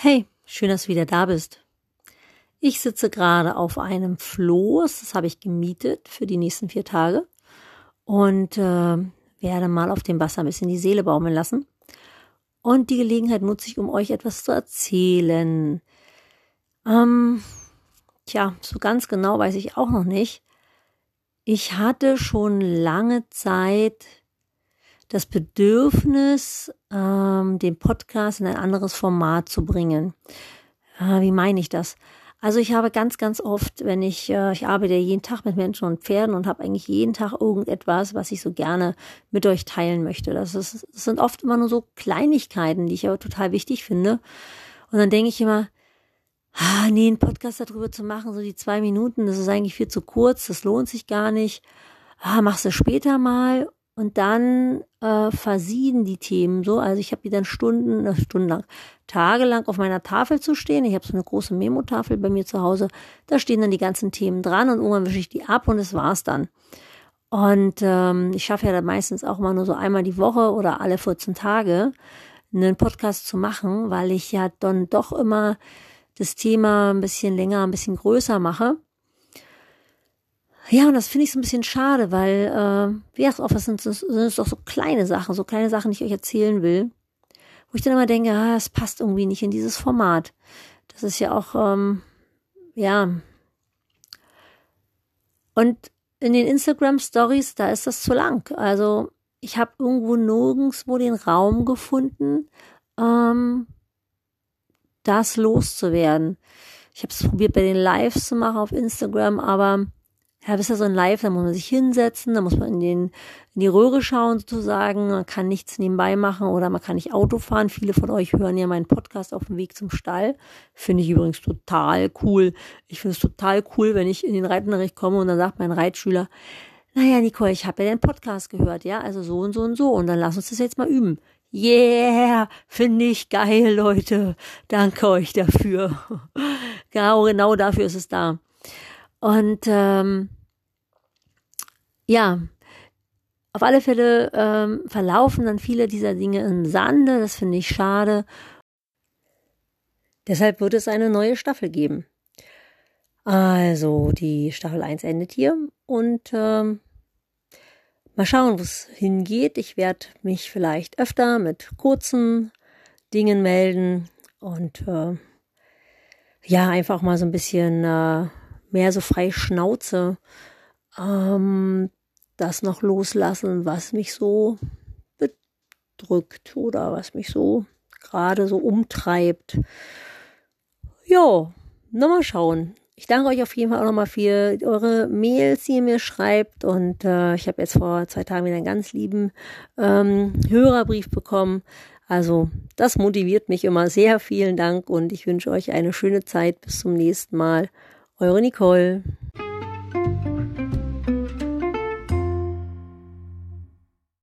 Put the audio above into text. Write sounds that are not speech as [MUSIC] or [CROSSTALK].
Hey, schön, dass du wieder da bist. Ich sitze gerade auf einem Floß, das habe ich gemietet für die nächsten vier Tage und äh, werde mal auf dem Wasser ein bisschen die Seele baumeln lassen. Und die Gelegenheit nutze ich, um euch etwas zu erzählen. Ähm, tja, so ganz genau weiß ich auch noch nicht. Ich hatte schon lange Zeit das Bedürfnis, ähm, den Podcast in ein anderes Format zu bringen. Äh, wie meine ich das? Also ich habe ganz, ganz oft, wenn ich, äh, ich arbeite jeden Tag mit Menschen und Pferden und habe eigentlich jeden Tag irgendetwas, was ich so gerne mit euch teilen möchte. Das, ist, das sind oft immer nur so Kleinigkeiten, die ich aber total wichtig finde. Und dann denke ich immer, ah, nee, einen Podcast darüber zu machen, so die zwei Minuten, das ist eigentlich viel zu kurz, das lohnt sich gar nicht. Ah, machst du später mal. Und dann äh, versieden die Themen so. Also ich habe die dann Stunden, äh, stundenlang, tagelang auf meiner Tafel zu stehen. Ich habe so eine große Memo-Tafel bei mir zu Hause. Da stehen dann die ganzen Themen dran und irgendwann wische ich die ab und das war's dann. Und ähm, ich schaffe ja dann meistens auch mal nur so einmal die Woche oder alle 14 Tage einen Podcast zu machen, weil ich ja dann doch immer das Thema ein bisschen länger, ein bisschen größer mache. Ja, und das finde ich so ein bisschen schade, weil, äh, wie gesagt, oft sind es, sind es doch so kleine Sachen, so kleine Sachen, die ich euch erzählen will, wo ich dann immer denke, ah, es passt irgendwie nicht in dieses Format. Das ist ja auch, ähm, ja. Und in den Instagram Stories, da ist das zu lang. Also ich habe irgendwo nirgendwo den Raum gefunden, ähm, das loszuwerden. Ich habe es probiert bei den Lives zu machen auf Instagram, aber ja, das ist ja so ein Live, da muss man sich hinsetzen, da muss man in, den, in die Röhre schauen sozusagen, man kann nichts nebenbei machen oder man kann nicht Auto fahren. Viele von euch hören ja meinen Podcast auf dem Weg zum Stall. Finde ich übrigens total cool. Ich finde es total cool, wenn ich in den Reitunterricht komme und dann sagt mein Reitschüler, naja, Nicole, ich habe ja den Podcast gehört, ja, also so und so und so und dann lass uns das jetzt mal üben. Yeah, finde ich geil, Leute. Danke euch dafür. [LAUGHS] genau, genau dafür ist es da. Und ähm, ja, auf alle Fälle ähm, verlaufen dann viele dieser Dinge im Sande. Das finde ich schade. Deshalb wird es eine neue Staffel geben. Also, die Staffel 1 endet hier und ähm, mal schauen, wo es hingeht. Ich werde mich vielleicht öfter mit kurzen Dingen melden und äh, ja, einfach mal so ein bisschen äh, mehr so frei Schnauze ähm, das noch loslassen, was mich so bedrückt oder was mich so gerade so umtreibt. Ja, nochmal schauen. Ich danke euch auf jeden Fall auch nochmal für eure Mails, die ihr mir schreibt. Und äh, ich habe jetzt vor zwei Tagen wieder einen ganz lieben ähm, Hörerbrief bekommen. Also das motiviert mich immer sehr. Vielen Dank und ich wünsche euch eine schöne Zeit. Bis zum nächsten Mal. Eure Nicole.